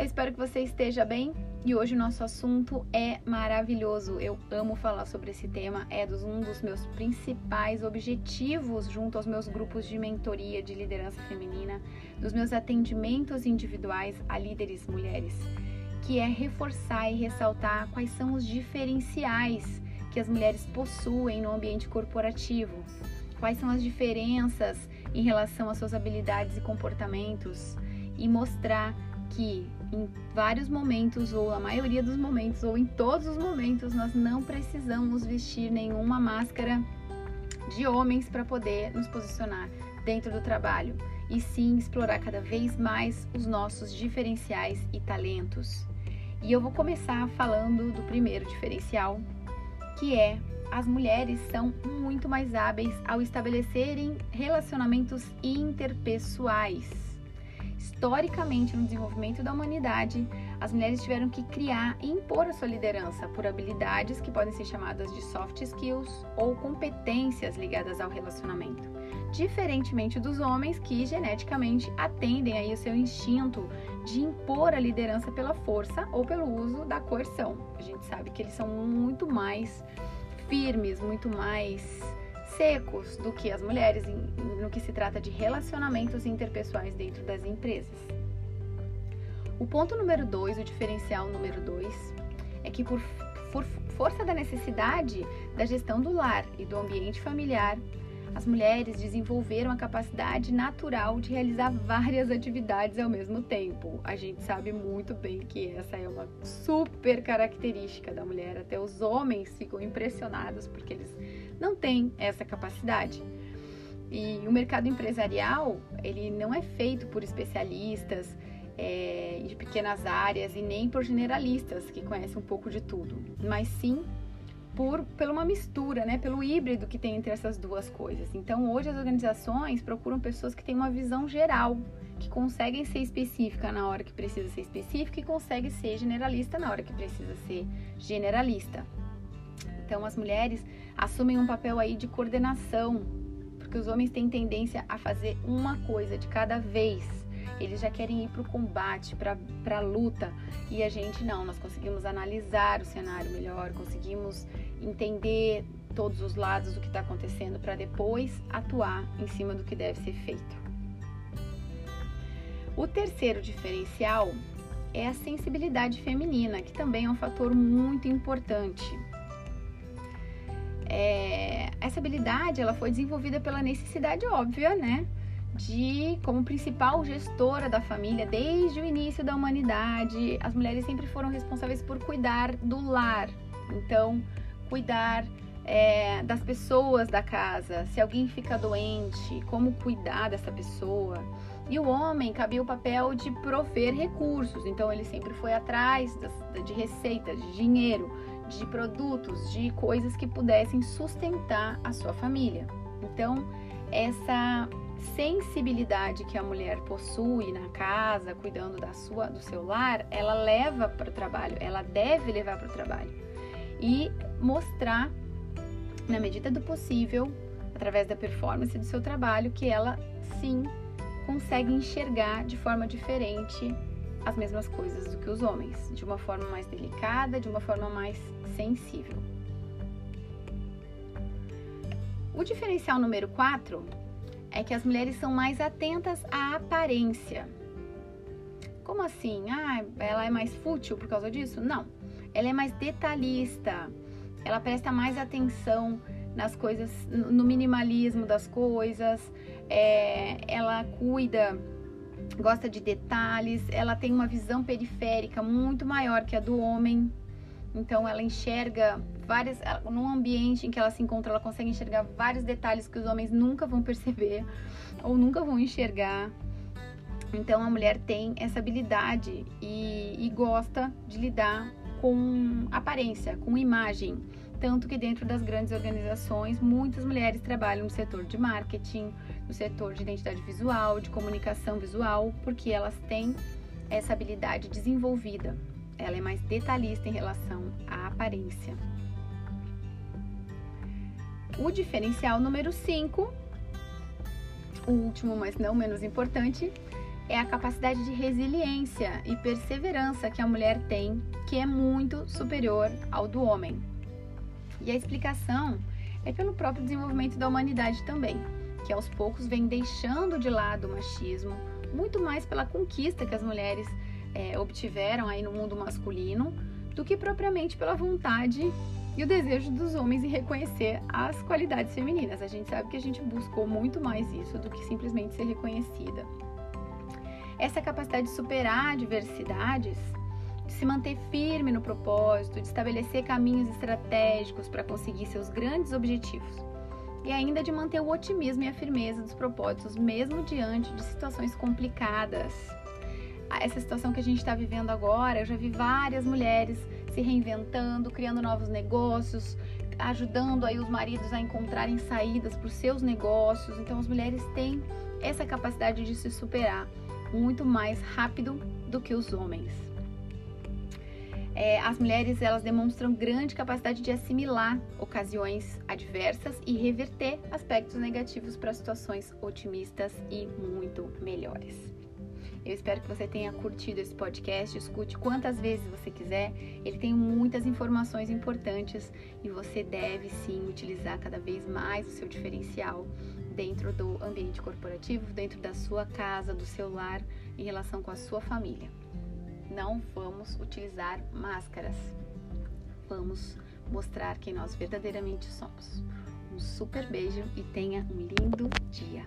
Eu espero que você esteja bem. E hoje o nosso assunto é maravilhoso. Eu amo falar sobre esse tema, é um dos meus principais objetivos junto aos meus grupos de mentoria de liderança feminina, dos meus atendimentos individuais a líderes mulheres, que é reforçar e ressaltar quais são os diferenciais que as mulheres possuem no ambiente corporativo, quais são as diferenças em relação às suas habilidades e comportamentos. E mostrar que em vários momentos, ou a maioria dos momentos, ou em todos os momentos, nós não precisamos vestir nenhuma máscara de homens para poder nos posicionar dentro do trabalho, e sim explorar cada vez mais os nossos diferenciais e talentos. E eu vou começar falando do primeiro diferencial, que é as mulheres são muito mais hábeis ao estabelecerem relacionamentos interpessoais. Historicamente, no desenvolvimento da humanidade, as mulheres tiveram que criar e impor a sua liderança por habilidades que podem ser chamadas de soft skills ou competências ligadas ao relacionamento. Diferentemente dos homens que geneticamente atendem aí o seu instinto de impor a liderança pela força ou pelo uso da coerção. A gente sabe que eles são muito mais firmes, muito mais secos do que as mulheres no que se trata de relacionamentos interpessoais dentro das empresas. O ponto número dois, o diferencial número dois, é que por, por força da necessidade da gestão do lar e do ambiente familiar, as mulheres desenvolveram a capacidade natural de realizar várias atividades ao mesmo tempo. A gente sabe muito bem que essa é uma super característica da mulher. Até os homens ficam impressionados porque eles não têm essa capacidade. E o mercado empresarial, ele não é feito por especialistas é, de pequenas áreas e nem por generalistas que conhecem um pouco de tudo, mas sim por pela uma mistura, né, pelo híbrido que tem entre essas duas coisas. Então, hoje as organizações procuram pessoas que têm uma visão geral, que conseguem ser específica na hora que precisa ser específica e conseguem ser generalista na hora que precisa ser generalista. Então, as mulheres assumem um papel aí de coordenação, porque os homens têm tendência a fazer uma coisa de cada vez eles já querem ir para o combate, para a luta, e a gente não, nós conseguimos analisar o cenário melhor, conseguimos entender todos os lados do que está acontecendo para depois atuar em cima do que deve ser feito. O terceiro diferencial é a sensibilidade feminina, que também é um fator muito importante. É, essa habilidade ela foi desenvolvida pela necessidade óbvia, né? De como principal gestora da família desde o início da humanidade. As mulheres sempre foram responsáveis por cuidar do lar, então cuidar é, das pessoas da casa. Se alguém fica doente, como cuidar dessa pessoa. E o homem cabia o papel de prover recursos, então ele sempre foi atrás de receitas, de dinheiro, de produtos, de coisas que pudessem sustentar a sua família. Então, essa sensibilidade que a mulher possui na casa, cuidando da sua, do seu lar, ela leva para o trabalho, ela deve levar para o trabalho e mostrar, na medida do possível, através da performance do seu trabalho, que ela sim consegue enxergar de forma diferente as mesmas coisas do que os homens, de uma forma mais delicada, de uma forma mais sensível. O diferencial número 4 é que as mulheres são mais atentas à aparência. Como assim? Ah, ela é mais fútil por causa disso? Não. Ela é mais detalhista. Ela presta mais atenção nas coisas, no minimalismo das coisas. É, ela cuida, gosta de detalhes. Ela tem uma visão periférica muito maior que a do homem. Então ela enxerga num ambiente em que ela se encontra, ela consegue enxergar vários detalhes que os homens nunca vão perceber ou nunca vão enxergar. Então a mulher tem essa habilidade e, e gosta de lidar com aparência, com imagem. Tanto que dentro das grandes organizações, muitas mulheres trabalham no setor de marketing, no setor de identidade visual, de comunicação visual, porque elas têm essa habilidade desenvolvida. Ela é mais detalhista em relação à aparência. O diferencial número 5, o último, mas não menos importante, é a capacidade de resiliência e perseverança que a mulher tem, que é muito superior ao do homem. E a explicação é pelo próprio desenvolvimento da humanidade também, que aos poucos vem deixando de lado o machismo, muito mais pela conquista que as mulheres é, obtiveram aí no mundo masculino, do que propriamente pela vontade e o desejo dos homens em reconhecer as qualidades femininas. A gente sabe que a gente buscou muito mais isso do que simplesmente ser reconhecida. Essa capacidade de superar adversidades, de se manter firme no propósito, de estabelecer caminhos estratégicos para conseguir seus grandes objetivos e ainda de manter o otimismo e a firmeza dos propósitos, mesmo diante de situações complicadas. Essa situação que a gente está vivendo agora, eu já vi várias mulheres se reinventando, criando novos negócios, ajudando aí os maridos a encontrarem saídas para os seus negócios. Então, as mulheres têm essa capacidade de se superar muito mais rápido do que os homens. É, as mulheres elas demonstram grande capacidade de assimilar ocasiões adversas e reverter aspectos negativos para situações otimistas e muito melhores. Eu espero que você tenha curtido esse podcast. Escute quantas vezes você quiser. Ele tem muitas informações importantes e você deve sim utilizar cada vez mais o seu diferencial dentro do ambiente corporativo, dentro da sua casa, do seu lar, em relação com a sua família. Não vamos utilizar máscaras. Vamos mostrar quem nós verdadeiramente somos. Um super beijo e tenha um lindo dia.